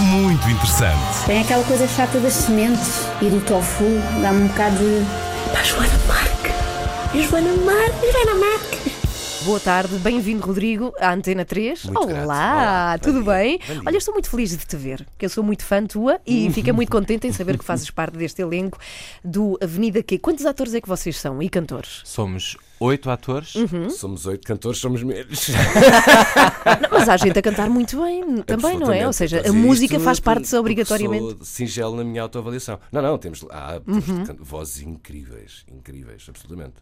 muito interessante. Tem aquela coisa chata das sementes e do tofu, dá-me um bocado de. Pá, Joana Marque! Joana Marque! Joana Marque! Boa tarde, bem-vindo, Rodrigo, à Antena 3. Muito Olá. Olá, tudo bem? Dia. Olha, estou muito feliz de te ver, que eu sou muito fã tua e fico muito contente em saber que fazes parte deste elenco do Avenida Q. Quantos atores é que vocês são e cantores? Somos oito atores. Uhum. Somos oito cantores, somos menos. Não, mas há gente a cantar muito bem também, não é? Ou seja, a Absolutamente. música faz parte obrigatoriamente. Sou singelo na minha autoavaliação. Não, não, temos há temos Uhum. vozes incríveis, incríveis, absolutamente.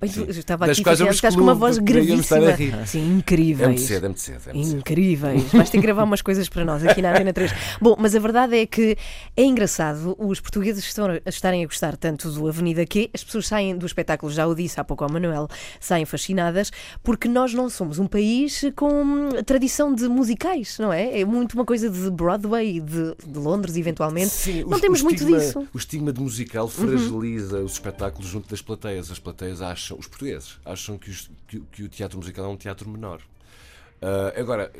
Eu estava Das aqui quais estás com uma voz gravíssima. Sim, incríveis. É muito cedo, é muito cedo. É muito cedo. Incríveis. Vais ter que gravar umas coisas para nós aqui na Arena 3. Bom, mas a verdade é que é engraçado os portugueses estão a estarem a gostar tanto do Avenida Q, as pessoas saem do espetáculo, já o disse há pouco ao Manuel, saem fascinadas, porque nós não somos um país com tradição de musicais, não é? É muito uma coisa de Broadway, de, de Londres, eventualmente. Sim, não o- temos o muito estigma- disso. Uhum. O estigma de musical fragiliza os espetáculos junto das plateias. As plateias acham, os portugueses, acham que, os- que que o teatro musical é um teatro menor. Ah, agora,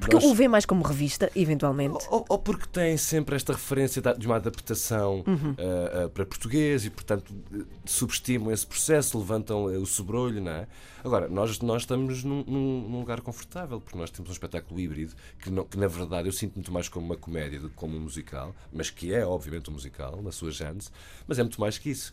Porque nós- o vê mais como revista, eventualmente. Ou, ou porque tem sempre esta referência de uma adaptação Uhum. ah, ah, para português e, portanto, subestimam esse processo, levantam eh, o sobrolho, não é? Agora, nós, nós estamos num, num- lugar confortável, porque nós temos um espetáculo híbrido que, não- que, na verdade, eu sinto muito mais como uma comédia do que como um musical, mas que é, obviamente, um musical, na sua gênese, mas é muito mais que isso.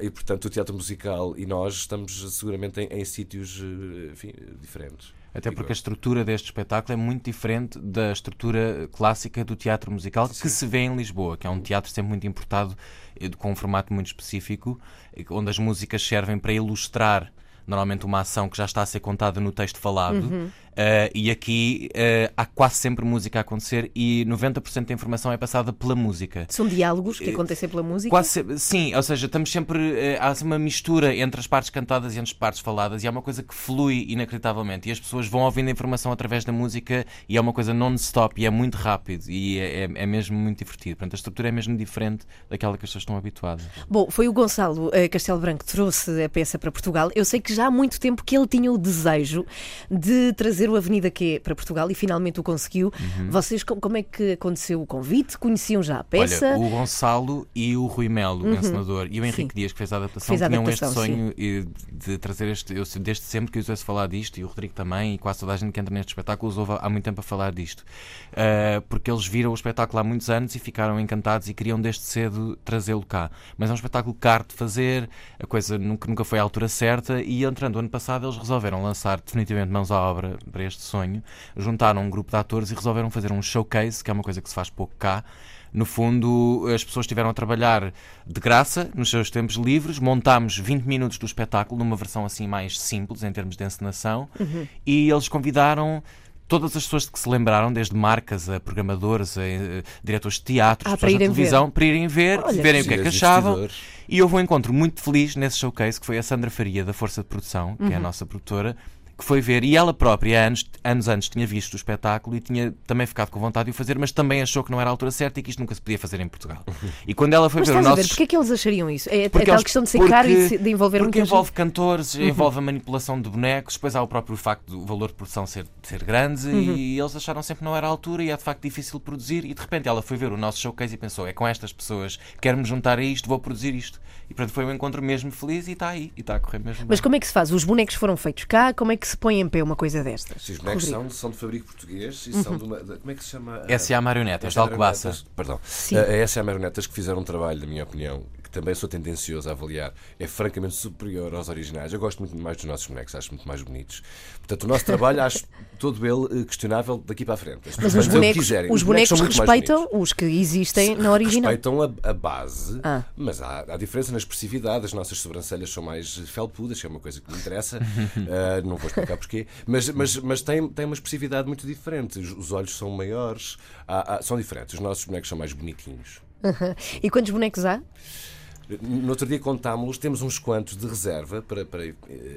E, portanto, o teatro musical e nós estamos seguramente em, em sítios eh, enfim, diferentes. Até porque a estrutura deste espetáculo é muito diferente da estrutura clássica do teatro musical que se vê em Lisboa, que é um teatro sempre muito importado, eh, com um formato muito específico, eh, onde as músicas servem para ilustrar normalmente uma ação que já está a ser contada no texto falado. Uhum. Eh, e aqui eh, há quase sempre música a acontecer e 90% da informação é passada pela música. São diálogos que acontecem pela música. Quase sim, ou seja, estamos sempre. eh, há uma mistura entre as partes cantadas e entre as partes faladas e é uma coisa que flui inacreditavelmente. E as pessoas vão ouvindo a informação através da música e é uma coisa non-stop e é muito rápido e é, é- é mesmo muito divertido. Portanto, a estrutura é mesmo diferente daquela que as pessoas estão habituadas. Bom, foi o Gonçalo eh, Castelo Branco que trouxe a peça para Portugal. Eu sei que já há muito tempo que ele tinha o desejo de trazer o Avenida Q para Portugal e finalmente o conseguiu. Vocês, co- como é que aconteceu o convite? Conheciam já a peça? Olha, o Gonçalo e o Rui Melo, o encenador, e o Henrique Sim. Dias, que fez a adaptação, Fez a tinham adaptação, este sonho de trazer este. Eu desde sempre que os ouço falar disto, e o Rodrigo também, e quase toda a gente que entra neste espetáculo os ouve há muito tempo a falar disto. Ah, porque eles viram o espetáculo há muitos anos e ficaram encantados e queriam desde cedo trazê-lo cá. Mas é um espetáculo caro de fazer, a coisa nunca, nunca foi à altura certa, e entrando ano passado eles resolveram lançar definitivamente mãos à obra para este sonho. Juntaram um grupo de atores e resolveram fazer um showcase, que é uma coisa que se faz pouco cá. No fundo, as pessoas estiveram a trabalhar de graça, nos seus tempos livres. Montámos 20 minutos do espetáculo, numa versão assim mais simples, em termos de encenação. E eles convidaram todas as pessoas de que se lembraram, desde marcas a programadores, a, eh, diretores de teatro, Ah, pessoas para da irem ver. televisão, para irem ver, Olha, verem o que é que achavam. E houve um encontro muito feliz nesse showcase, que foi a Sandra Faria, da Força de Produção, que é a nossa produtora, que foi ver, e ela própria, anos, anos antes, tinha visto o espetáculo e tinha também ficado com vontade de o fazer, mas também achou que não era a altura certa e que isto nunca se podia fazer em Portugal. E quando ela foi Mas ver o nosso. ver, porque é que eles achariam isso? É, é Porque tal eles- questão de ser porque- caro e de, se- de envolver Porque envolve gente. cantores, Uhum. envolve a manipulação de bonecos, depois há o próprio facto do valor de produção ser, ser grande Uhum. e eles acharam sempre que não era a altura e é de facto difícil produzir. E de repente ela foi ver o nosso showcase e pensou: é com estas pessoas, quero-me juntar a isto, vou produzir isto. E portanto foi um encontro mesmo feliz e está aí, e está a correr mesmo Mas bem. como é que se faz? Os bonecos foram feitos cá, como é que se põe em pé uma coisa destas? Sim, Os bonecos são, são de fabrico português e Uhum. são de uma. de- como é que se chama? S.A. Marionetas, de. Alcobaça. Perdão. Sim. A a S.A. Marionetas que fizeram um trabalho, na minha opinião, também sou tendencioso a avaliar, é francamente superior aos originais. Eu gosto muito mais dos nossos bonecos, acho muito mais bonitos. Portanto, o nosso trabalho acho todo ele eh, questionável daqui para a frente. As Mas os bonecos, quiserem. os bonecos mais respeitam os que existem na original. Respeitam a, a base, Ah. mas há, há diferença na expressividade. As nossas sobrancelhas são mais felpudas, que é uma coisa que me interessa. Ah, não vou explicar porquê. Mas, mas, mas tem, tem uma expressividade muito diferente. Os, os olhos são maiores, há- há- são diferentes. Os nossos bonecos são mais bonitinhos. E quantos bonecos há? No outro dia contámos-los, temos uns quantos de reserva, para, para, eh,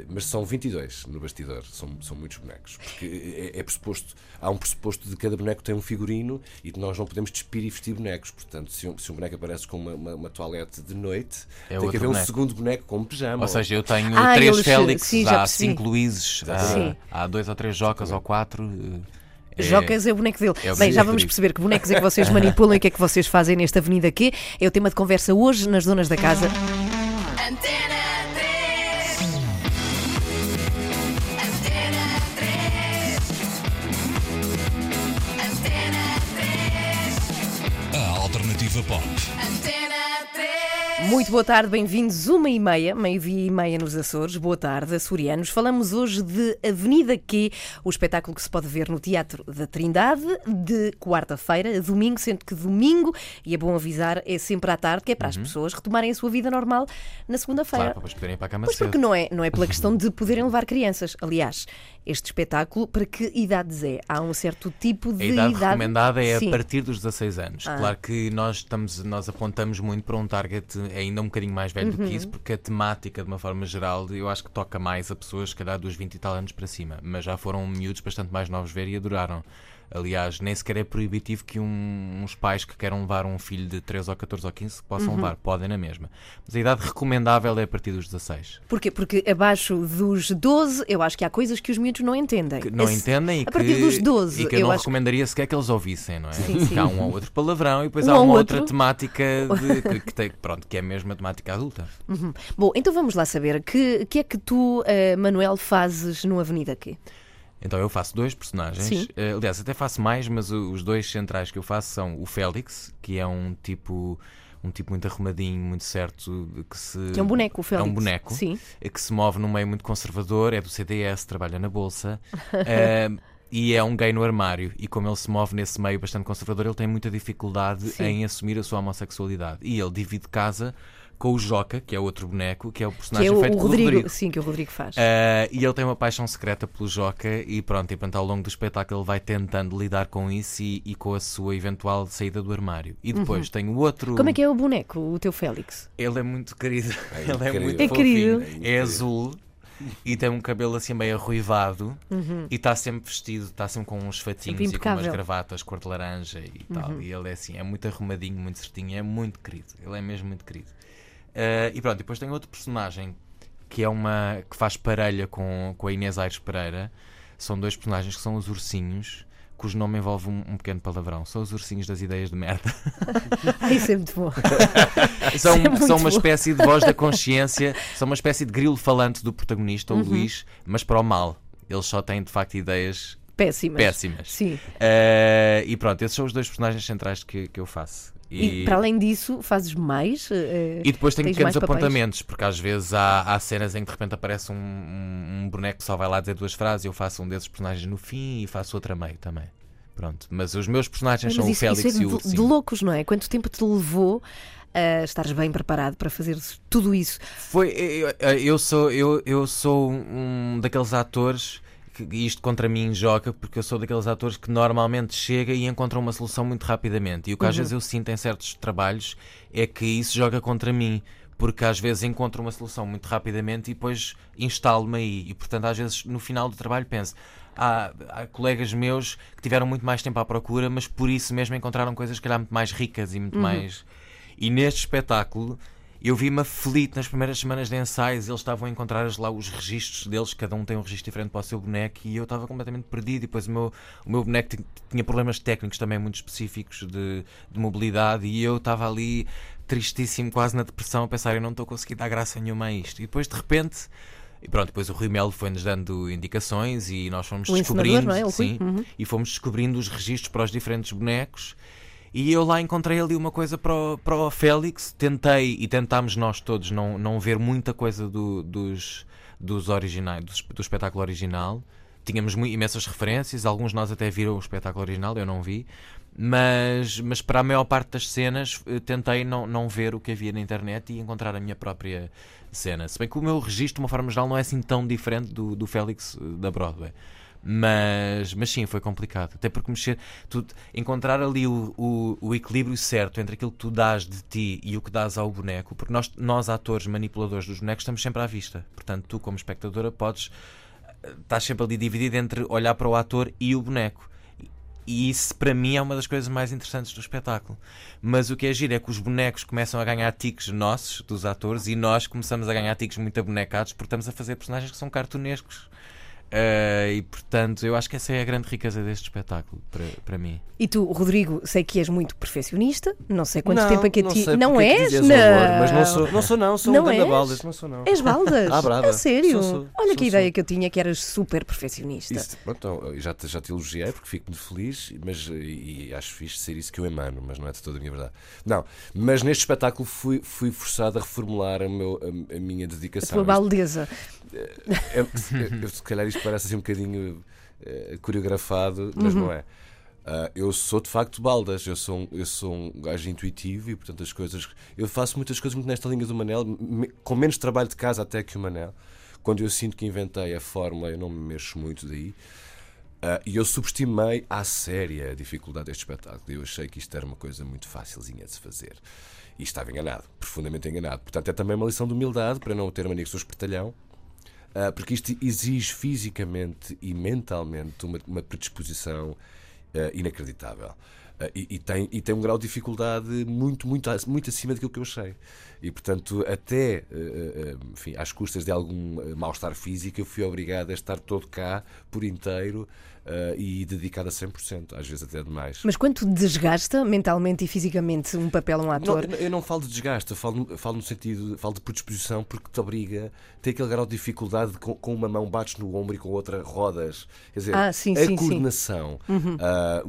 mas são 22 no bastidor, são, são muitos bonecos. Porque é, é pressuposto, há um pressuposto de cada boneco tem um figurino e nós não podemos despir e vestir bonecos. Portanto, se um, se um boneco aparece com uma, uma, uma toalete de noite, É tem que haver um boneco. segundo boneco com um pijama. Ou seja, eu tenho Ah, três Félix, há cinco Luíses, há, há dois ou três Jocas ou quatro. Jocas é o boneco dele. é o Bem, já vamos perceber que bonecos é que vocês manipulam e o que é que vocês fazem nesta Avenida Q. É o tema de conversa hoje nas Donas da Casa. Muito boa tarde, bem-vindos. Uma e meia, meio-dia e meia nos Açores. Boa tarde, açorianos. Falamos hoje de Avenida Q, o espetáculo que se pode ver no Teatro da Trindade, de quarta-feira a domingo, sendo que domingo, e é bom avisar, é sempre à tarde, que é para as pessoas retomarem a sua vida normal na segunda-feira. Claro, para depois poderem ir para a cama Pois cedo. porque não é, não é pela questão de poderem levar crianças. Aliás, este espetáculo, para que idades é? Há um certo tipo de A idade, recomendada é Sim. a partir dos 16 anos. Ah. Claro que nós, estamos, nós apontamos muito para um target ainda um bocadinho mais velho do que Uhum. isso, porque a temática, de uma forma geral, eu acho que toca mais a pessoas, se calhar, dos 20 e tal anos para cima. Mas já foram miúdos bastante mais novos ver e adoraram. Aliás, nem sequer é proibitivo que um- uns pais que queiram levar um filho de 13 ou 14 ou 15 possam Uhum. levar. Podem na mesma. Mas a idade recomendável é a partir dos 16. Porquê? Porque abaixo dos 12, eu acho que há coisas que os miúdos não entendem. que não Esse- entendem e a que, partir dos 12, e que eu, não acho recomendaria sequer que eles ouvissem, não é? Sim, sim. há um ou outro palavrão e depois Um há ou uma outro. outra temática de- que, que tem, pronto, que é mesmo a temática adulta. Uhum. Bom, então vamos lá saber. Que que é que tu, eh, Manuel, fazes no Avenida Q? Então eu faço dois personagens. Sim. Eh, aliás, até faço mais, mas o- os dois centrais que eu faço são o Félix, que é um tipo um tipo muito arrumadinho, muito certo, que se Que é um boneco, o Félix. É um boneco Sim. eh, que se move num meio muito conservador, é do CDS, trabalha na bolsa. eh, E é um gay no armário, e como ele se move nesse meio bastante conservador, ele tem muita dificuldade Sim. em assumir a sua homossexualidade. E ele divide casa com o Joca, que é outro boneco, que é o Que personagem é o, feito o pelo Rodrigo. Rodrigo. Sim, que o Rodrigo faz. Uh, e ele tem uma paixão secreta pelo Joca e pronto, e portanto, ao longo do espetáculo ele vai tentando lidar com isso e, e com a sua eventual saída do armário. E depois tem o outro. Como é que é o boneco, o teu Félix? Ele é muito querido. É ele é muito É querido. É azul. E tem um cabelo assim meio arruivado e está sempre vestido, está sempre com uns fatinhos e com umas gravatas cor de laranja e tal. E ele é assim, é muito arrumadinho, muito certinho, é muito querido. Ele é mesmo muito querido. Uh, e pronto, depois tem outro personagem que é uma que faz parelha com, com a Inês Aires Pereira. São dois personagens que são os ursinhos, cujo nome envolve um, um pequeno palavrão. São os ursinhos das ideias de merda. Isso é muito bom. São, é muito são uma bom. espécie de voz da consciência, são uma espécie de grilo falante do protagonista, Uhum. o Luís, mas para o mal. Eles só têm de facto ideias Péssimas. péssimas. Sim. Eh, e pronto, esses são os dois personagens centrais que, que eu faço. E, para além disso, fazes mais? eh, E depois tens pequenos apontamentos, porque às vezes há, há cenas em que de repente aparece um, um, um boneco que só vai lá dizer duas frases, eu faço um desses personagens no fim e faço outro a meio também. Pronto, mas os meus personagens Mas são isso, o Félix isso é e o de, de loucos, não é? Quanto tempo te levou a estares bem preparado para fazer tudo isso? Foi, eu, eu sou, eu, eu sou um daqueles atores que isto contra mim joga, porque eu sou daqueles atores que normalmente chega e encontra uma solução muito rapidamente. E o que às vezes eu sinto em certos trabalhos é que isso joga contra mim. Porque às vezes encontro uma solução muito rapidamente e depois instalo-me aí. E portanto, às vezes no final do trabalho penso: há, há colegas meus que tiveram muito mais tempo à procura, mas por isso mesmo encontraram coisas, se calhar, muito mais ricas e muito mais. E neste espetáculo eu vi-me aflito nas primeiras semanas de ensaios. Eles estavam a encontrar lá os registros deles, cada um tem um registro diferente para o seu boneco, e eu estava completamente perdido. E depois o meu, o meu boneco ti- tinha problemas técnicos também muito específicos de, de mobilidade, e eu estava ali tristíssimo, quase na depressão, a pensar: eu não estou a conseguir dar graça nenhuma a isto. E depois de repente. E pronto, depois o Rui Melo foi-nos dando indicações e nós fomos O encenador, descobrindo, é? O sim, Uhum. e fomos descobrindo os registros para os diferentes bonecos. E eu lá encontrei ali uma coisa para o, para o Félix. Tentei e tentámos nós todos não, não ver muita coisa do- dos, dos originais, do, do espetáculo original. Tínhamos imensas referências, alguns de nós até viram o espetáculo original, eu não vi. Mas, mas para a maior parte das cenas eh, tentei não, não ver o que havia na internet e encontrar a minha própria cena. Se bem que o meu registro, de uma forma geral, não é assim tão diferente do, do Félix eh, da Broadway. Mas, mas sim, foi complicado. Até porque mexer, tu, encontrar ali o, o, o equilíbrio certo entre aquilo que tu dás de ti e o que dás ao boneco, porque nós, nós atores manipuladores dos bonecos, estamos sempre à vista. Portanto, tu, como espectadora, podes. eh, Estás sempre ali dividido entre olhar para o ator e o boneco. E isso, para mim, é uma das coisas mais interessantes do espetáculo. Mas o que é giro é que os bonecos começam a ganhar tiques nossos, dos atores, e nós começamos a ganhar tiques muito abonecados porque estamos a fazer personagens que são cartunescos. Eh, e portanto, eu acho que essa é a grande riqueza deste espetáculo, para, para mim. E tu, Rodrigo, sei que és muito perfeccionista, não sei quanto não, tempo é que a não ti. não porque é és? não. horror, mas não sou, não sou, não, sou Não um és? baldas, não sou, não. És baldas? Ah, brava. A sério? Sou, sou. Olha Sou, que ideia que eu tinha que eras super perfeccionista. Isso, pronto, então, eu já, te, já te elogiei porque fico muito feliz mas, e, e acho fixe ser isso que eu emano, mas não é de toda a minha verdade. Não, mas neste espetáculo fui, fui forçado a reformular a, meu, a, a minha A dedicação. tua baldeza. É- é- eu, se calhar isto parece assim um bocadinho eh, coreografado, mas Uhum. não é. Ah, eu sou de facto baldas, eu sou, um- eu sou um gajo intuitivo e portanto as coisas. Eu faço muitas coisas muito nesta linha do Manel, me- com menos trabalho de casa até que o Manel. Quando eu sinto que inventei a fórmula, eu não me mexo muito daí. Ah, e eu subestimei à séria a dificuldade deste espetáculo. Eu achei que isto era uma coisa muito facilzinha de se fazer. E estava enganado, profundamente enganado. Portanto, é também uma lição de humildade para não ter mania que sou espertalhão. Ah, porque isto exige fisicamente e mentalmente uma, uma predisposição ah, inacreditável. Ah, e, e tem, e tem um grau de dificuldade muito, muito, muito acima daquilo que eu achei. E, portanto, até ah, ah, enfim, às custas de algum mal-estar físico, eu fui obrigado a estar todo cá, por inteiro, ah, e dedicado a 100%, às vezes até demais. Mas quanto desgasta mentalmente e fisicamente um papel um Não, ator? eu- eu não falo de desgaste, eu falo, eu falo no sentido, falo de predisposição porque te obriga a ter aquele grau de dificuldade de com, com uma mão bates no ombro e com a outra rodas. Quer dizer, Ah, sim, a sim, sim. coordenação, ah,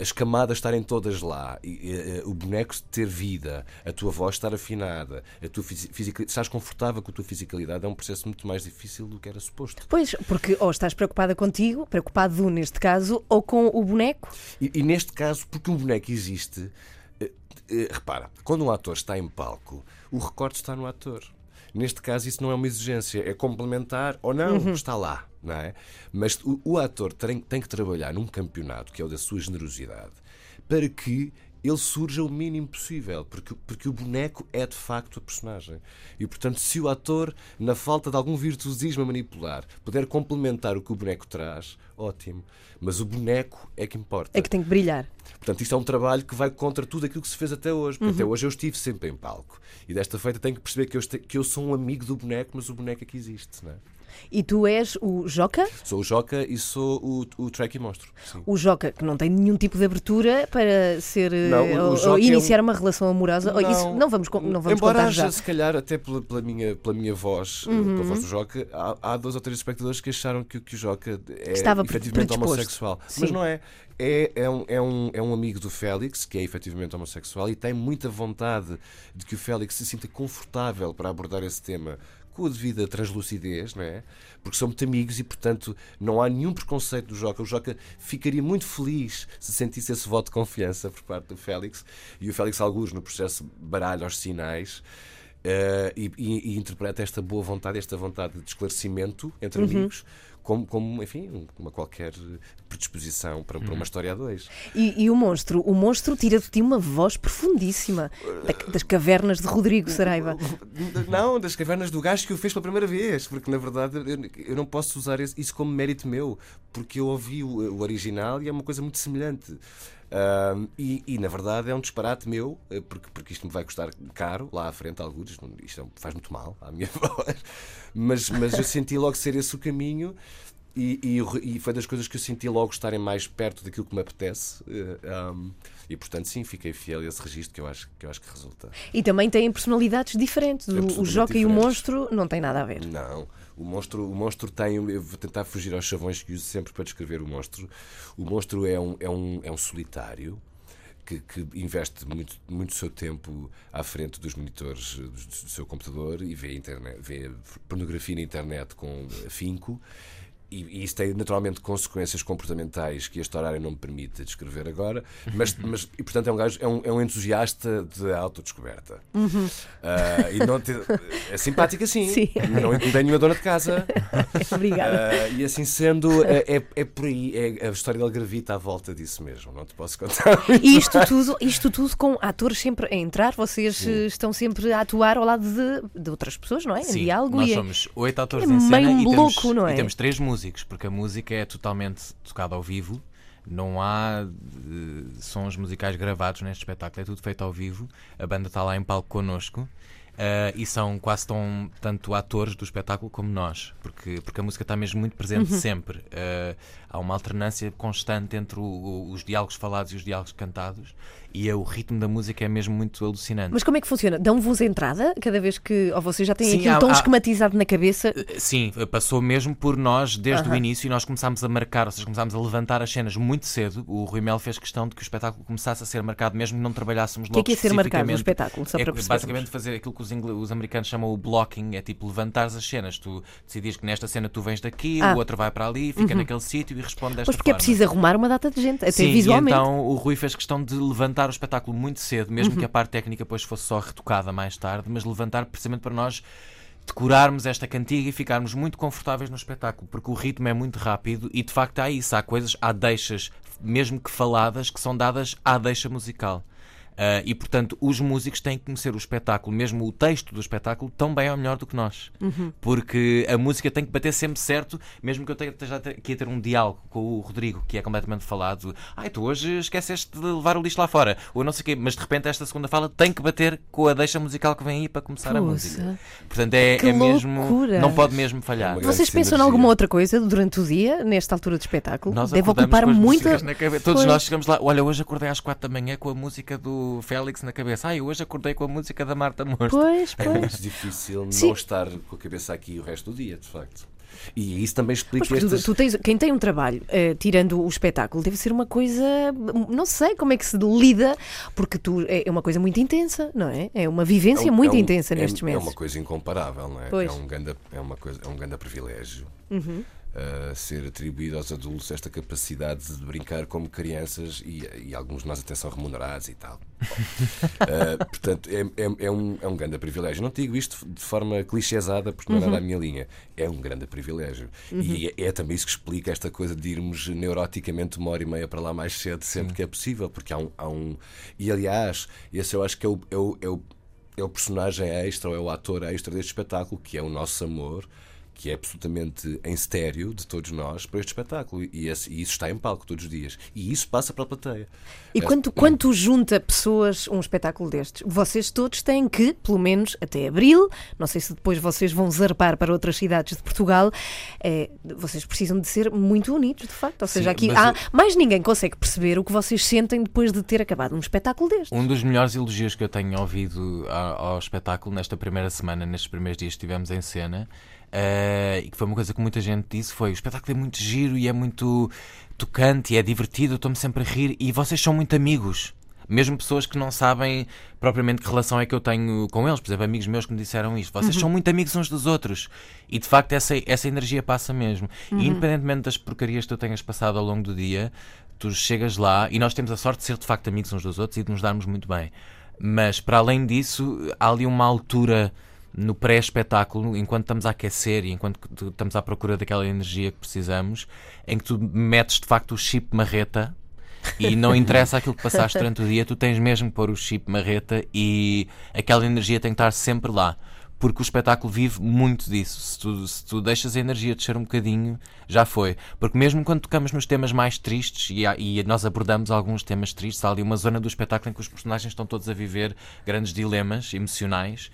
as camadas estarem todas lá, e, e, o boneco ter vida, a tua voz estar afinada, a tua fisi- fisicalidade, estás confortável com a tua fisicalidade, é um processo muito mais difícil do que era suposto. Pois, porque ou estás preocupada contigo, preocupado neste caso, ou com o boneco. E, e neste caso, porque um boneco existe, eh, eh, repara, quando um ator está em palco, o recorte está no ator. Neste caso, isso não é uma exigência, é complementar ou não, está lá, não é? Mas o, o ator tem, tem que trabalhar num campeonato, que é o da sua generosidade, para que ele surja o mínimo possível, porque, porque o boneco é de facto a personagem. E portanto, se o ator, na falta de algum virtuosismo a manipular, puder complementar o que o boneco traz, ótimo. Mas o boneco é que importa. É que tem que brilhar. Portanto, isto é um trabalho que vai contra tudo aquilo que se fez até hoje. Porque até hoje eu estive sempre em palco. E desta feita tenho que perceber que eu, que eu sou um amigo do boneco, mas o boneco é que existe. Não é? E tu és o Joca? Sou o Joca e sou o, o Track e Monstro. Sim. O Joca, que não tem nenhum tipo de abertura para ser eh, Não, o- o ou, ou é iniciar um- uma relação amorosa. Ou Isso não vamos, não vamos Embora contar haja, já. Uhum. se calhar, até pela, pela minha, pela minha voz, eh, pela voz do Joca, há, há dois ou três espectadores que acharam que, que o Joca é Estava efetivamente homossexual. Sim. Mas não é. É, é, um, é, um, é um amigo do Félix, que é efetivamente homossexual, e tem muita vontade de que o Félix se sinta confortável para abordar esse tema com a devida translucidez, não é? Porque são muito amigos e, portanto, não há nenhum preconceito do Joca. O Joca ficaria muito feliz se sentisse esse voto de confiança por parte do Félix. E o Félix, alguns no processo, baralha os sinais. Eh, e, e- interpreta esta boa vontade, esta vontade de esclarecimento entre amigos, como, como, enfim, uma qualquer predisposição para, para uma história a dois. E, e o monstro? O monstro tira de ti uma voz profundíssima da- das cavernas de Rodrigo Saraiva. Não, das cavernas do gajo que o fez pela primeira vez, porque na verdade eu, eu não posso usar isso como mérito meu, porque eu ouvi o, o original e é uma coisa muito semelhante. E, e, na verdade é um disparate meu, eh, porque, porque isto me vai custar caro lá à frente, alguns, isto, é um- faz muito mal à minha voz, mas, mas eu senti logo ser esse o caminho. E, e e foi das coisas que eu senti logo estarem mais perto daquilo que me apetece. eh, ahm, e portanto, sim, fiquei fiel a esse registro que eu acho que, eu acho que resulta. E também têm personalidades diferentes. O, o Joca e o monstro não têm nada a ver. Não. O monstro, o monstro tem. Eu vou tentar fugir aos chavões que uso sempre para descrever o monstro. O monstro é um, é um, é um solitário. Que, que investe muito, muito seu tempo à frente dos monitores do, do seu computador e vê, internet, vê pornografia na internet com afinco e, e isso tem naturalmente consequências comportamentais que este horário não me permite descrever agora, mas, mas e portanto é um gajo, é um, é um entusiasta de autodescoberta. Ah, e não te- é simpática sim, Sim. não incomodei nenhuma dona de casa. Obrigada. Ah, e assim sendo, é, é, é por aí, é, a história dele gravita à volta disso mesmo, não te posso contar. E isto tudo, isto tudo com atores sempre a entrar, vocês eh, estão sempre a atuar ao lado de, de outras pessoas, não é? Em Sim, diálogo nós e é- somos oito atores é em cena e, temos, louco, não é? e temos três músicos, porque a música é totalmente tocada ao vivo. Não há eh, sons musicais gravados neste espetáculo, é tudo feito ao vivo. A banda está lá em palco connosco. eh, e são quase tão tanto atores do espetáculo como nós, porque, porque a música está mesmo muito presente Uhum. sempre. Eh, há uma alternância constante entre o- o- os diálogos falados e os diálogos cantados, e é, o ritmo da música é mesmo muito alucinante. Mas como é que funciona? Dão-vos entrada cada vez que. Ou vocês já têm Sim, aquilo há- tão há- esquematizado na cabeça? Sim, passou mesmo por nós desde Aham. o início e nós começámos a marcar, ou seja, começámos a levantar as cenas muito cedo. O Rui Mel fez questão de que o espetáculo começasse a ser marcado, mesmo que não trabalhássemos O que é logo que é ser marcado no espetáculo? Só é para basicamente fazer aquilo que os, os americanos chamam o blocking, é tipo levantares as cenas. Tu decidis que nesta cena tu vens daqui, Ah. o outro vai para ali, fica naquele sítio responde desta Pois porque é forma. preciso arrumar uma data de gente, até Sim, visualmente. E então o Rui fez questão de levantar o espetáculo muito cedo, Uhum. mesmo que a parte técnica depois fosse só retocada mais tarde, mas levantar precisamente para nós decorarmos esta cantiga e ficarmos muito confortáveis no espetáculo, porque o ritmo é muito rápido e de facto há isso, há coisas, há deixas, mesmo que faladas, que são dadas à deixa musical. Ah, e portanto, os músicos têm que conhecer o espetáculo, mesmo o texto do espetáculo, tão bem ou melhor do que nós. Porque a música tem que bater sempre certo, mesmo que eu tenha- esteja aqui a ter um diálogo com o Rodrigo, que é completamente falado. Ai, tu hoje esqueceste de levar o lixo lá fora, ou não sei o quê, mas de repente esta segunda fala tem que bater com a deixa musical que vem aí para começar a música. Portanto, é, Que é mesmo. loucura. Não pode mesmo falhar. É Vocês pensam em alguma outra coisa durante o dia, nesta altura de espetáculo? Nós Deve ocupar muita. cabeça. Todos Pois. nós chegamos lá. Olha, hoje acordei às quatro da manhã com a música do Félix na cabeça. Ai, hoje acordei com a música da Marta Mosto. Pois, É pois. muito difícil Sim. não estar com a cabeça aqui o resto do dia, de facto. E isso também explica Pois, porque tu, estas... tu tens, quem tem um trabalho, eh, tirando o espetáculo, deve ser uma coisa. Não sei como é que se lida, porque tu é uma coisa muito intensa, não é? É uma vivência É um- muito é um- intensa é- nestes É meses. uma coisa incomparável, não é? Pois. Uhum. É um grande, é uma coisa, é um grande privilégio. Uh, ser atribuído aos adultos esta capacidade de brincar como crianças e, e alguns de nós até são remunerados e tal. Uh, portanto, é, é, é um, é um grande privilégio. Não digo isto de forma clichêsada, porque não é nada a minha linha. É um grande privilégio. E é, é também isso que explica esta coisa de irmos neuroticamente uma hora e meia para lá mais cedo, sempre que é possível, porque há um, há um. E aliás, esse eu acho que é o, é o, é o é o personagem extra ou é o ator extra deste espetáculo, que é o nosso amor, que é absolutamente em estéreo de todos nós para este espetáculo. E, esse- e isso está em palco todos os dias. E isso passa para a plateia. E É- quando, quando junta pessoas um espetáculo destes, vocês todos têm que, pelo menos até abril, não sei se depois vocês vão zarpar para outras cidades de Portugal, eh, vocês precisam de ser muito unidos, de facto. Ou seja, Sim, aqui há, eu- mais ninguém consegue perceber o que vocês sentem depois de ter acabado um espetáculo destes. Um dos melhores elogios que eu tenho ouvido ao, ao espetáculo nesta primeira semana, nestes primeiros dias que estivemos em cena, eh, e que foi uma coisa que muita gente disse, foi o espetáculo é muito giro e é muito tocante e é divertido, estou-me sempre a rir e vocês são muito amigos. Mesmo pessoas que não sabem propriamente que relação é que eu tenho com eles, por exemplo, amigos meus que me disseram isto. Vocês são muito amigos uns dos outros. E de facto essa, essa energia passa mesmo. E independentemente das porcarias que tu tenhas passado ao longo do dia, tu chegas lá e nós temos a sorte de ser de facto amigos uns dos outros e de nos darmos muito bem. Mas para além disso, há ali uma altura no pré-espetáculo, enquanto estamos a aquecer e enquanto estamos à procura daquela energia que precisamos, em que tu metes de facto o chip marreta e não interessa aquilo que passaste durante o dia, tu tens mesmo que pôr o chip marreta e aquela energia tem que estar sempre lá. Porque o espetáculo vive muito disso. Se tu, se tu deixas a energia descer um bocadinho, já foi. Porque mesmo quando tocamos nos temas mais tristes, e, há- e nós abordamos alguns temas tristes, há ali uma zona do espetáculo em que os personagens estão todos a viver grandes dilemas emocionais,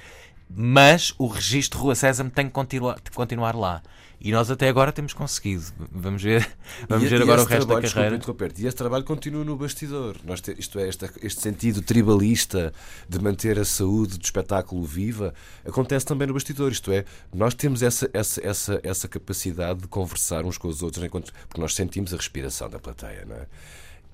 mas o registro Rua Sésamo tem que continua- continuar lá. E nós até agora temos conseguido. Vamos ver, vamos E- ver e agora o resto trabalho, da carreira. E esse trabalho continua no bastidor. Nós te- isto é, esta- este sentido tribalista de manter a saúde do espetáculo viva acontece também no bastidor. Isto é, nós temos essa, essa, essa, essa capacidade de conversar uns com os outros enquanto, porque nós sentimos a respiração da plateia, não é?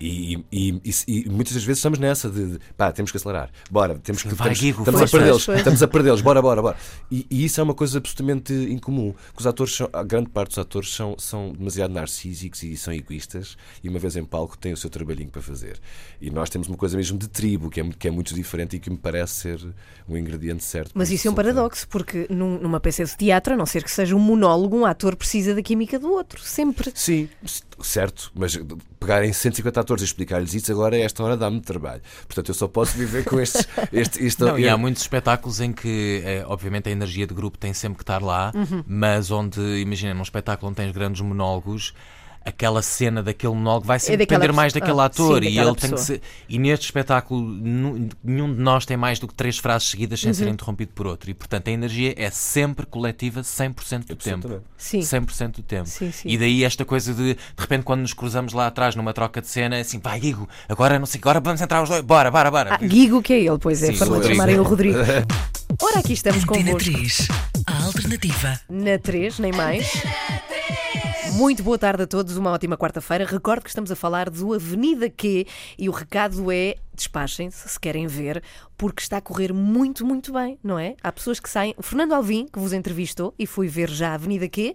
E, e- e- e muitas das vezes estamos nessa de, de, pá, temos que acelerar, bora, temos que vai, estamos, Guigo, estamos a perdê-los, estamos a perdê-los, bora, bora, bora. E, e isso é uma coisa absolutamente incomum. Que os atores, são, a grande parte dos atores são, são demasiado narcísicos e são egoístas, e uma vez em palco têm o seu trabalhinho para fazer. E nós temos uma coisa mesmo de tribo, que é, muito- que é muito diferente e que me parece ser um ingrediente certo. Mas isso é um paradoxo, porque num- numa peça de teatro, a não ser que seja um monólogo, um ator precisa da química do outro. Sempre. Sim, certo, mas pegarem 150 atores e explicar-lhes isso agora, a esta hora dá-me trabalho. Portanto, eu só posso viver com estes. Este, este, Não, e há muitos espetáculos em que, eh, obviamente, a energia de grupo tem sempre que estar lá, Uhum. mas onde, imagina, num espetáculo onde tens grandes monólogos, aquela cena daquele monólogo vai sempre É depender mais pessoa- daquele ah, ator sim, e ele tem que pessoa. ser. E neste espetáculo, nenhum de nós tem mais do que três frases seguidas sem Uhum. ser interrompido por outro. E, portanto, a energia é sempre coletiva 100% do tempo. Sim. 100% do tempo. Sim, sim. E daí esta coisa de, de repente, quando nos cruzamos lá atrás numa troca de cena, é assim, vai, Guigo, agora não sei, agora vamos entrar os dois, bora, bora, bora. Ah, Guigo, que é ele, pois é, para eu. chamarem o Rodrigo. Ora, aqui estamos Antena convosco 3, a alternativa. na 3, nem mais. Muito boa tarde a todos, uma ótima quarta-feira. Recordo que estamos a falar do Avenida Q e o recado é despachem-se se querem ver, porque está a correr muito, muito bem, não é? Há pessoas que saem. O Fernando Alvim, que vos entrevistou e fui ver já a Avenida Q,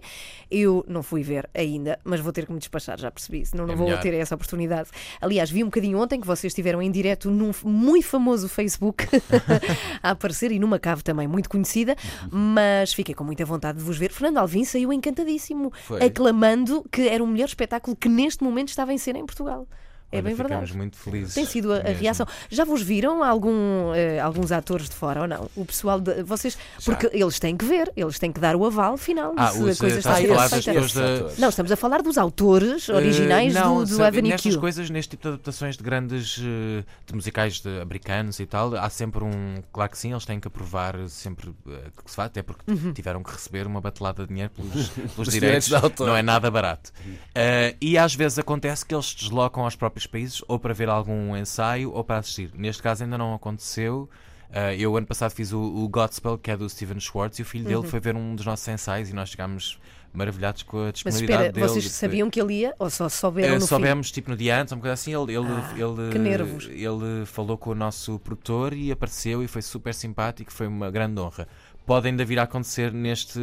eu não fui ver ainda, mas vou ter que me despachar, já percebi, senão não É vou melhor. ter essa oportunidade. Aliás, vi um bocadinho ontem que vocês estiveram em direto num muito famoso Facebook a aparecer e numa cave também muito conhecida, mas fiquei com muita vontade de vos ver. Fernando Alvim saiu encantadíssimo, Foi. aclamando que era o melhor espetáculo que neste momento estava em cena em Portugal. É Olha, bem ficamos verdade. muito felizes. Tem sido a, a reação. Já vos viram algum, eh, alguns atores de fora ou não? O pessoal de vocês, porque eles têm que ver, eles têm que dar o aval final Ah, se os, a coisa eh, está a falar das pessoas da, Não, estamos a falar dos autores originais Eh, não, do, do sabe, Avenue Nestas Q. coisas, neste tipo de adaptações de grandes eh, de musicais de americanos e tal, há sempre um. Claro que sim, eles têm que aprovar sempre eh, que se faz, até porque Uhum. tiveram que receber uma batelada de dinheiro pelos, pelos Os direitos. direitos de autor. Não é nada barato. Eh, e às vezes acontece que eles se deslocam aos próprios países ou para ver algum ensaio ou para assistir. Neste caso ainda não aconteceu. Eh, eu, ano passado, fiz o, o Godspell, que é do Steven Schwartz, e o filho Uhum. dele foi ver um dos nossos ensaios e nós chegámos maravilhados com a Mas disponibilidade espera, dele. vocês sabiam que ele ia ou só souberam eh, no fim? soubemos tipo no dia antes, uma coisa assim, ele, ele, ele, Ah, que nervos. ele falou com o nosso produtor e apareceu e foi super simpático, foi uma grande honra. Pode ainda vir a acontecer neste,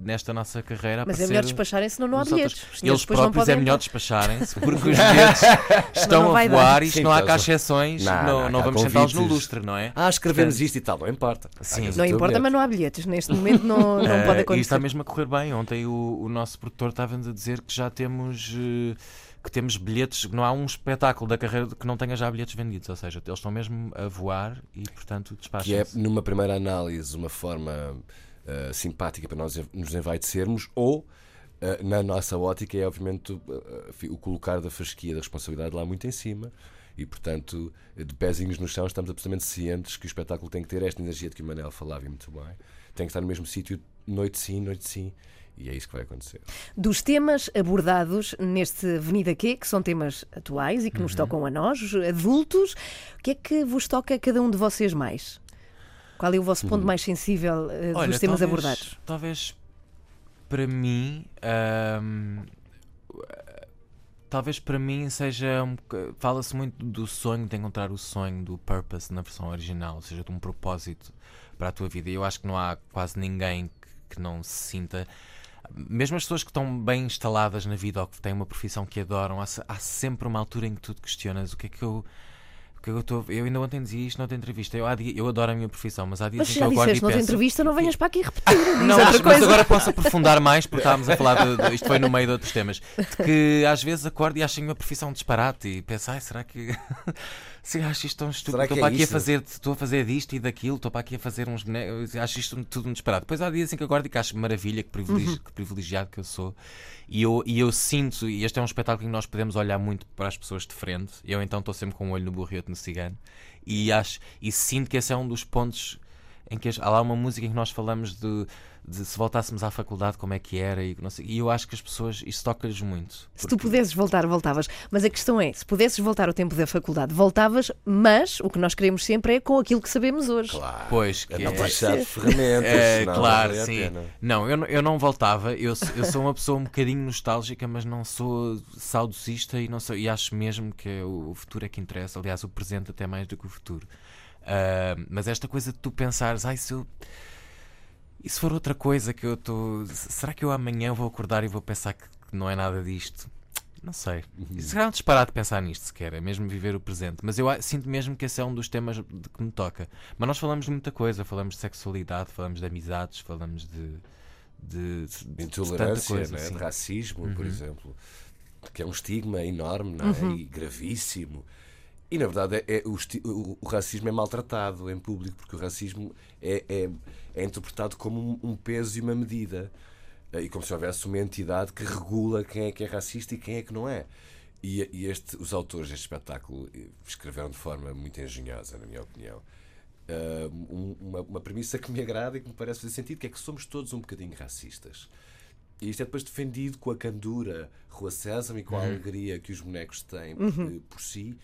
nesta nossa carreira. Mas é melhor despacharem se não, não há bilhetes. Eles próprios é melhor despacharem-se porque os bilhetes estão a voar e isto não há cá exceções, não, não, não, não, há vamos sentá-los no lustre, não é? Ah, escrevemos Portanto, isto e tal, não importa. Sim. Não importa, mas não há bilhetes. Neste momento não, não Eh, pode E acontecer. está mesmo a correr bem. Ontem o, o nosso produtor estava-nos a dizer que já temos eh, que temos bilhetes, não há um espetáculo da carreira que não tenha já bilhetes vendidos, ou seja, eles estão mesmo a voar e portanto Que é, numa primeira análise, uma forma eh, simpática para nós nos envaidecermos, ou, eh, na nossa ótica, é obviamente eh, o colocar da fasquia da responsabilidade lá muito em cima. E, portanto, de pezinhos no chão, estamos absolutamente cientes que o espetáculo tem que ter esta energia de que o Manel falava e muito bem. Tem que estar no mesmo sítio, noite sim, noite sim. E é isso que vai acontecer. Dos temas abordados neste Avenida Q, que são temas atuais e que Uhum. nos tocam a nós, adultos, o que é que vos toca a cada um de vocês mais? Qual é o vosso ponto mais sensível eh, Olha, dos temas talvez, abordados? Talvez para mim, ahm, talvez para mim seja um fala-se muito do sonho de encontrar o sonho do purpose na versão original, ou seja, de um propósito para a tua vida. E eu acho que não há quase ninguém que, que não se sinta. Mesmo as pessoas que estão bem instaladas na vida ou que têm uma profissão que adoram, há, há sempre uma altura em que tu te questionas o que é que eu. o que é que eu, estou eu ainda ontem dizia isto noutra entrevista. Eu, dia- eu adoro a minha profissão, mas há dias Mas em que já eu acordo disseste e penso, entrevista, não venhas para aqui repetir. Não, mas, mas agora posso aprofundar mais porque estávamos a falar de, de- isto foi no meio de outros temas de que às vezes acordo e acho a minha profissão um disparate e penso, ai, será que se acho isto tão estúpido, estou é para aqui a fazer estou a fazer disto e daquilo, estou para aqui a fazer uns bonecos, acho isto tudo um disparate. Depois há dias em que acordo e que acho maravilha, que, privilegi- que privilegiado que eu sou. E eu, e eu sinto, e este é um espetáculo em que nós podemos olhar muito para as pessoas de frente, eu então estou sempre com um olho no burro e outro no cigano. E acho e sinto que esse é um dos pontos em que as- há lá uma música em que nós falamos de, de se voltássemos à faculdade, como é que era, e, não sei, e eu acho que as pessoas, isso toca-lhes muito. Se tu pudesses voltar, voltavas. Mas a questão é: se pudesses voltar ao tempo da faculdade, voltavas, mas o que nós queremos sempre é com aquilo que sabemos hoje. Claro. Pois, que É não é- deixar de ferramentas. É, senão claro, não sim. Não, eu, não- eu não voltava. Eu, sou- eu sou uma pessoa um bocadinho nostálgica, mas não sou saudosista e, não sou, e acho mesmo que é o, futuro é que interessa. Aliás, o presente até mais do que o futuro. Ah, mas esta coisa de tu pensares, ai, se eu. E se for outra coisa que eu estou. Será que eu amanhã vou acordar e vou pensar que não é nada disto? Não sei. Será um disparate pensar nisto sequer, é mesmo viver o presente. Mas eu sinto mesmo que esse é um dos temas de que me toca. Mas nós falamos de muita coisa, falamos de sexualidade, falamos de amizades, falamos de. de, de- de tanta Intolerância, coisa, né? de racismo, por Uhum. exemplo, que é um estigma enorme não é? e gravíssimo. E na verdade é, é o, o- racismo é maltratado em público, porque o racismo é, é, é interpretado como um, um peso e uma medida. Eh, E como se houvesse uma entidade que regula quem é que é racista e quem é que não é. E, e este, os autores deste espetáculo eh, escreveram de forma muito engenhosa, na minha opinião, eh, um- uma, uma premissa que me agrada e que me parece fazer sentido, que é que somos todos um bocadinho racistas. E isto é depois defendido com a candura Rua Sésamo e com a alegria que os bonecos têm eh, por si.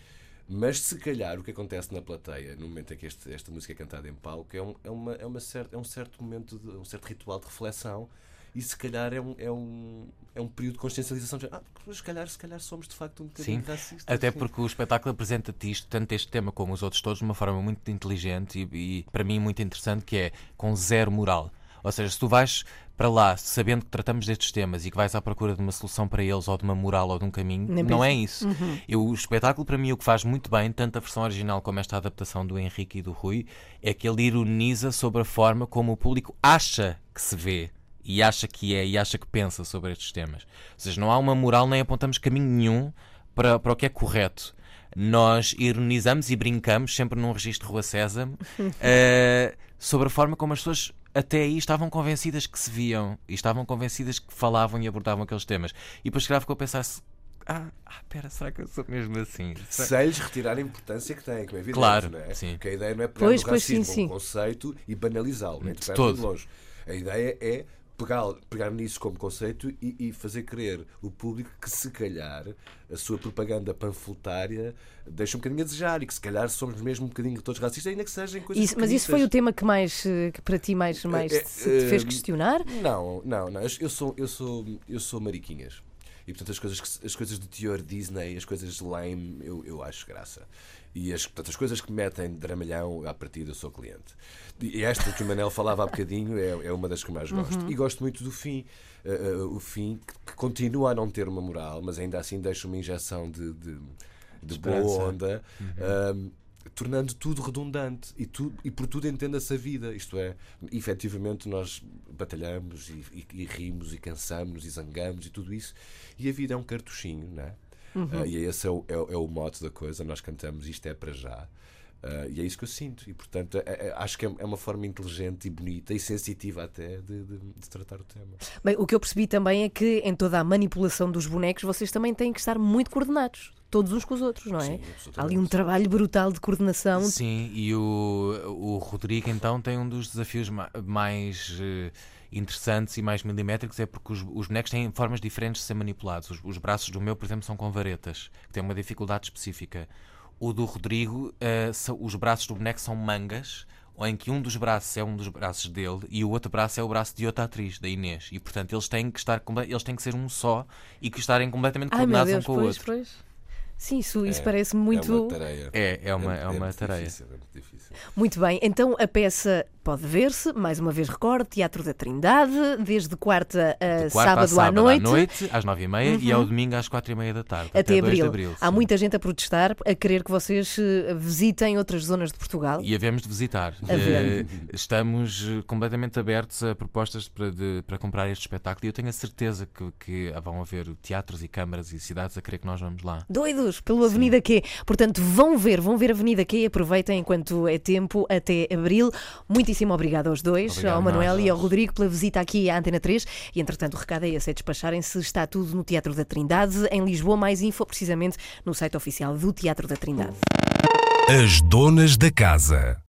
Mas se calhar o que acontece na plateia, no momento em que este- esta música é cantada em palco, é um, é uma, é uma cer- é um certo momento, de, um certo ritual de reflexão e se calhar é um, é um, é um período de consciencialização. De, ah, se calhar, se calhar somos de facto um bocadinho Sim, racistas. até sim. porque o espetáculo apresenta-te isto, tanto este tema como os outros todos, de uma forma muito inteligente e, e, para mim muito interessante, que é com zero moral. Ou seja, se tu vais para lá sabendo que tratamos destes temas e que vais à procura de uma solução para eles ou de uma moral ou de um caminho, Nem não penso. é isso. Eu, o espetáculo, para mim, o que faz muito bem, tanto a versão original como esta adaptação do Henrique e do Rui, é que ele ironiza sobre a forma como o público acha que se vê e acha que é e acha que pensa sobre estes temas. Ou seja, não há uma moral nem apontamos caminho nenhum para, para o que é correto. Nós ironizamos e brincamos, sempre num registro Rua Sésamo, eh, sobre a forma como as pessoas até aí estavam convencidas que se viam e estavam convencidas que falavam e abordavam aqueles temas. E depois se calhar ficou a pensar se. Ah, ah, pera, será que eu sou mesmo assim? Será- Sem lhes retirar a importância que tem, como é evidente, Claro, não é? sim. Porque a ideia não é pegar Pois, o pois, sim, racismo sim. como conceito e banalizá-lo, nem de De perto nem de todo. longe. A ideia é pegar, pegar nisso como conceito e, e fazer crer o público que se calhar a sua propaganda panfletária deixa um bocadinho a desejar e que se calhar somos mesmo um bocadinho todos racistas, ainda que sejam coisas Isso- mas isso foi o tema que mais eh, que para ti mais, mais É, te, te fez é, questionar? Não, não, não. Eu sou, eu sou, eu sou mariquinhas. E portanto as coisas, se- as coisas de teor Disney, as coisas lame, eu, eu acho graça. E as, portanto, as coisas que metem dramalhão, à partida eu sou cliente. E esta que o Manel falava há bocadinho é, é uma das que eu mais gosto. E gosto muito do fim. Uh, uh, o fim que, que continua a não ter uma moral, mas ainda assim deixa uma injeção de, de, de boa onda. um, tornando tudo redundante e, tu, e por tudo entenda-se a vida. Isto é, efetivamente nós batalhamos e, e- e rimos e cansamos e zangamos e tudo isso. E a vida é um cartuchinho, não é? Ah, e esse é o, é, é o mote da coisa. Nós cantamos isto é para já. Ah, e é isso que eu sinto. E portanto, é- é- acho que é é uma forma inteligente e bonita e sensitiva até de, de- de tratar o tema. Bem, o que eu percebi também é que em toda a manipulação dos bonecos vocês também têm que estar muito coordenados, todos uns com os outros, não é? Sim, Há ali um trabalho brutal de coordenação. Sim, e o, o Rodrigo então tem um dos desafios ma- mais eh, interessantes e mais milimétricos, é porque os, os bonecos têm formas diferentes de ser manipulados. Os, os braços do meu, por exemplo, são com varetas, que têm uma dificuldade específica. O do Rodrigo, eh, são- os braços do boneco são mangas, ou em que um dos braços é um dos braços dele e o outro braço é o braço de outra atriz, da Inês. E portanto eles têm que estar eles têm que ser um só e que estarem completamente Ai meu coordenados Deus, um com o pois, outro. pois. Sim, isso, isso É, parece É muito. uma tarefa. É, é uma, é, uma muito tarefa. Difícil, é muito difícil. Muito bem, então a peça pode ver-se, mais uma vez recordo, Teatro da Trindade, desde quarta a De quarta a sábado, à noite. Uhum. às nove e meia, e ao domingo às quatro e meia da tarde. Até, 2 abril. de abril. Há muita gente a protestar, a querer que vocês eh, visitem outras zonas de Portugal. E havemos de visitar. A ver. Eh, Estamos eh, completamente abertos a propostas para, de- para comprar este espetáculo e eu tenho a certeza que, que vão haver teatros e câmaras e cidades a querer que nós vamos lá. Pelo Avenida Q. Portanto, vão ver, vão ver Avenida Q, aproveitem enquanto é tempo até abril. Muitíssimo obrigado aos dois, Obrigado, ao Manuel nós. e ao Rodrigo, pela visita aqui à Antena 3. E entretanto, o recado é esse: é despacharem-se. Está tudo no Teatro da Trindade, em Lisboa. Mais info, precisamente, no site oficial do Teatro da Trindade. As donas da casa.